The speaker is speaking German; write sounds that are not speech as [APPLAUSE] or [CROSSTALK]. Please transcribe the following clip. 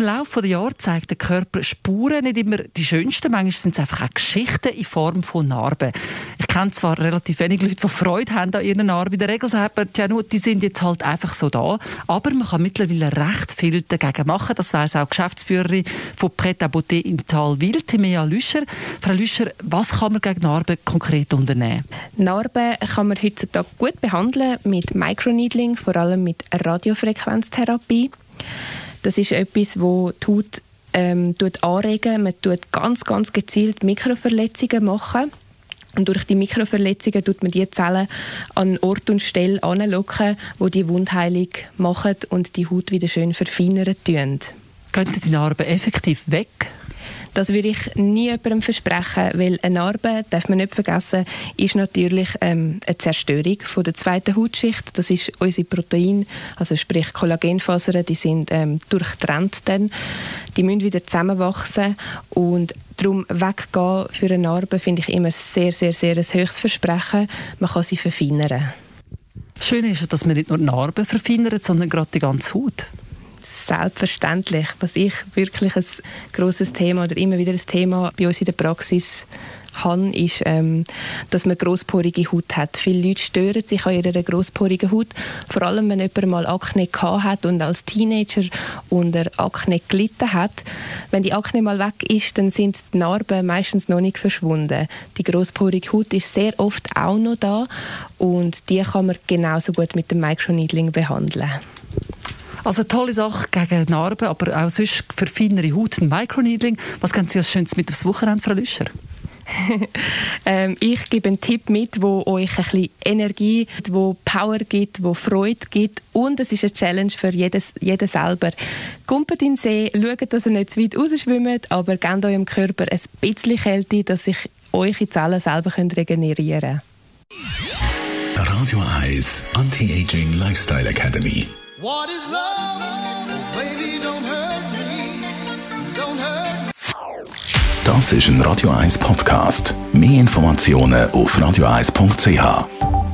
im Laufe der Jahre zeigt der Körper Spuren, nicht immer die schönsten, manchmal sind es einfach auch Geschichten in Form von Narben. Ich kenne zwar relativ wenig Leute, die Freude haben an ihren Narben. In der Regel sagt man, ja, nur, die sind jetzt halt einfach so da. Aber man kann mittlerweile recht viel dagegen machen. Das weiss auch Geschäftsführerin von Pret Beauté in Talwil, Timea Lüscher. Frau Lüscher, was kann man gegen Narben konkret unternehmen? Narben kann man heutzutage gut behandeln mit Microneedling, vor allem mit Radiofrequenztherapie. Das ist etwas, wo die Haut ähm, tut anregen. Man tut ganz, ganz gezielt Mikroverletzungen machen. Und durch die Mikroverletzungen tut man die Zellen an Ort und Stelle anlocken, wo die Wundheilung machen und die Haut wieder schön verfeinern tun. Könnten die Narben effektiv weg? Das würde ich nie jemandem versprechen, weil eine Narbe, darf man nicht vergessen, ist natürlich ähm, eine Zerstörung von der zweiten Hautschicht. Das ist unsere Protein, also sprich Kollagenfasern, die sind ähm, durchtrennt dann. Die müssen wieder zusammenwachsen und darum weggehen für eine Narbe finde ich immer sehr, sehr, sehr ein höchstes Versprechen. Man kann sie verfeinern. Schön ist, dass man nicht nur Narben verfeinert, sondern gerade die ganze Haut selbstverständlich. Was ich wirklich ein großes Thema oder immer wieder ein Thema bei uns in der Praxis habe, ist, ähm, dass man grossporige Haut hat. Viele Leute stören sich an ihrer grossporigen Haut, vor allem wenn jemand mal Akne hat und als Teenager unter Akne gelitten hat. Wenn die Akne mal weg ist, dann sind die Narben meistens noch nicht verschwunden. Die grossporige Haut ist sehr oft auch noch da und die kann man genauso gut mit dem Microneedling behandeln. Also tolle Sache gegen Narben, aber auch sonst für feinere Haut, ein Microneedling. Was können Sie als Schönes mit aufs Wochenende, Frau Lüscher? [LAUGHS] ähm, ich gebe einen Tipp mit, wo euch ein bisschen Energie, wo Power gibt, wo Freude gibt und es ist eine Challenge für jedes, jeden selber. Kumpelt in den See, schaut, dass ihr nicht zu weit rausschwimmt, aber gebt eurem Körper ein bisschen Kälte, dass sich eure Zellen selber regenerieren können. Radio 1 Anti-Aging Lifestyle Academy What is love? Baby, don't hurt me. Don't hurt me. Das ist ein Radio 1 Podcast. Mehr Informationen auf radio1.ch.